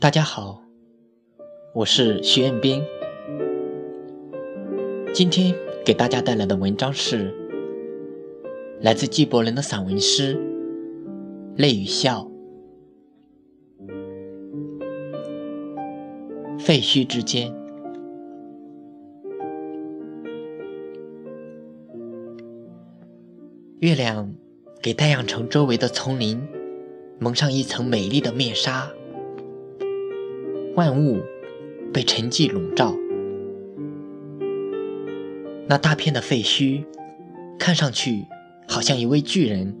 大家好，我是徐彦斌。今天给大家带来的文章是来自纪伯伦的散文诗《泪与笑》。废墟之间，月亮给太阳城周围的丛林蒙上一层美丽的面纱。万物被沉寂笼罩，那大片的废墟看上去好像一位巨人，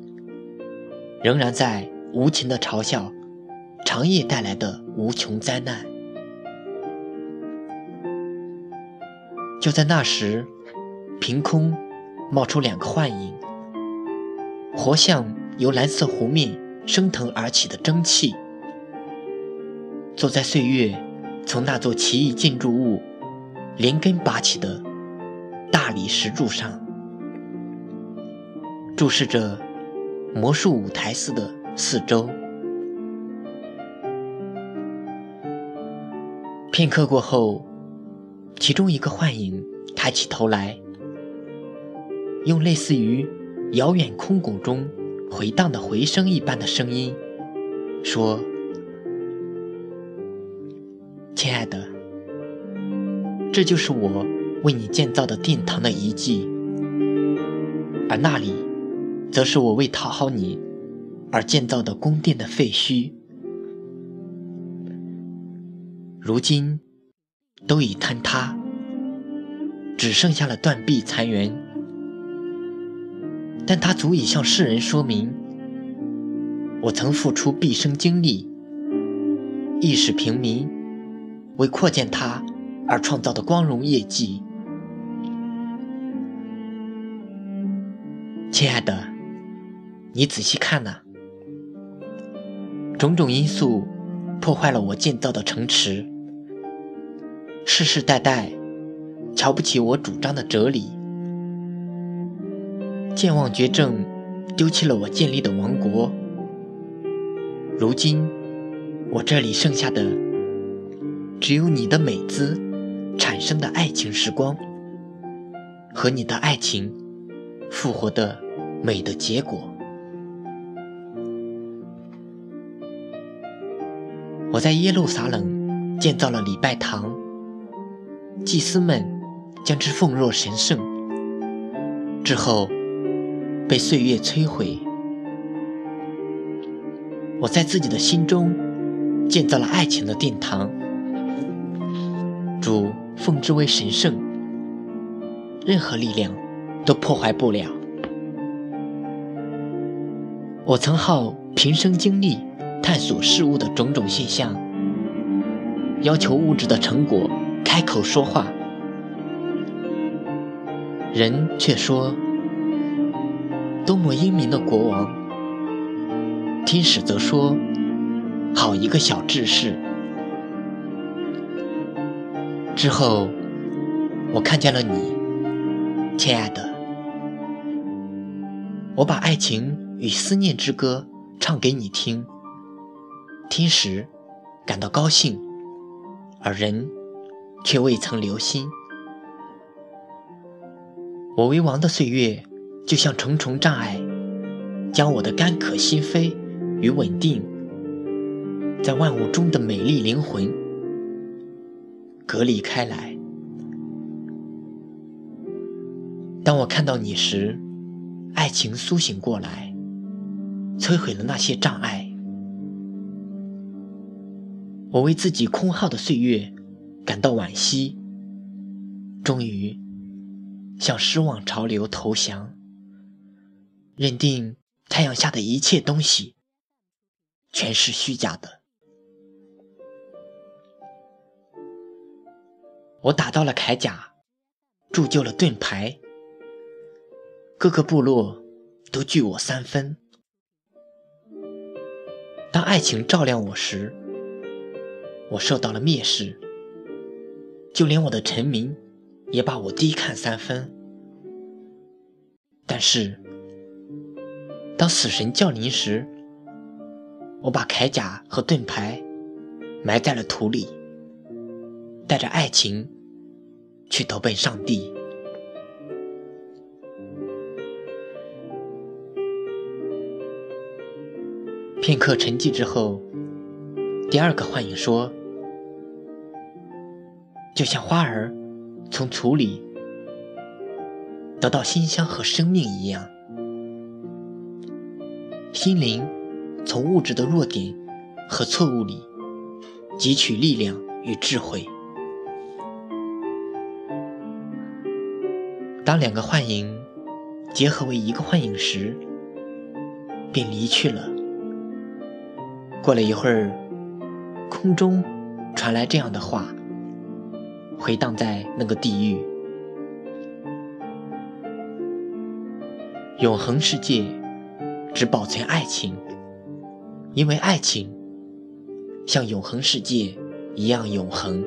仍然在无情的嘲笑长夜带来的无穷灾难。就在那时，凭空冒出两个幻影，活像由蓝色湖面升腾而起的蒸汽。坐在岁月从那座奇异建筑物连根拔起的大理石柱上，注视着魔术舞台似的四周。片刻过后，其中一个幻影抬起头来，用类似于遥远空谷中回荡的回声一般的声音说。亲爱的，这就是我为你建造的殿堂的遗迹，而那里，则是我为讨好你而建造的宫殿的废墟。如今，都已坍塌，只剩下了断壁残垣，但它足以向世人说明，我曾付出毕生精力，亦使平民。为扩建它而创造的光荣业绩，亲爱的，你仔细看呐，种种因素破坏了我建造的城池，世世代代瞧不起我主张的哲理，健忘绝症丢弃了我建立的王国，如今我这里剩下的。只有你的美姿产生的爱情时光，和你的爱情复活的美的结果。我在耶路撒冷建造了礼拜堂，祭司们将之奉若神圣，之后被岁月摧毁。我在自己的心中建造了爱情的殿堂。主奉之为神圣，任何力量都破坏不了。我曾耗平生精力探索事物的种种现象，要求物质的成果开口说话，人却说：“多么英明的国王！”天使则说：“好一个小智士。”之后，我看见了你，亲爱的。我把爱情与思念之歌唱给你听，听时感到高兴，而人却未曾留心。我为王的岁月，就像重重障碍，将我的干渴心扉与稳定，在万物中的美丽灵魂。隔离开来。当我看到你时，爱情苏醒过来，摧毁了那些障碍。我为自己空耗的岁月感到惋惜，终于向失望潮流投降，认定太阳下的一切东西全是虚假的。我打到了铠甲，铸就了盾牌，各个部落都惧我三分。当爱情照亮我时，我受到了蔑视，就连我的臣民也把我低看三分。但是，当死神降临时，我把铠甲和盾牌埋在了土里，带着爱情去投奔上帝。片刻沉寂之后，第二个幻影说：“就像花儿从土里得到馨香和生命一样，心灵从物质的弱点和错误里汲取力量与智慧。当两个幻影结合为一个幻影时，便离去了。”过了一会儿，空中传来这样的话，回荡在那个地狱：永恒世界只保存爱情，因为爱情像永恒世界一样永恒。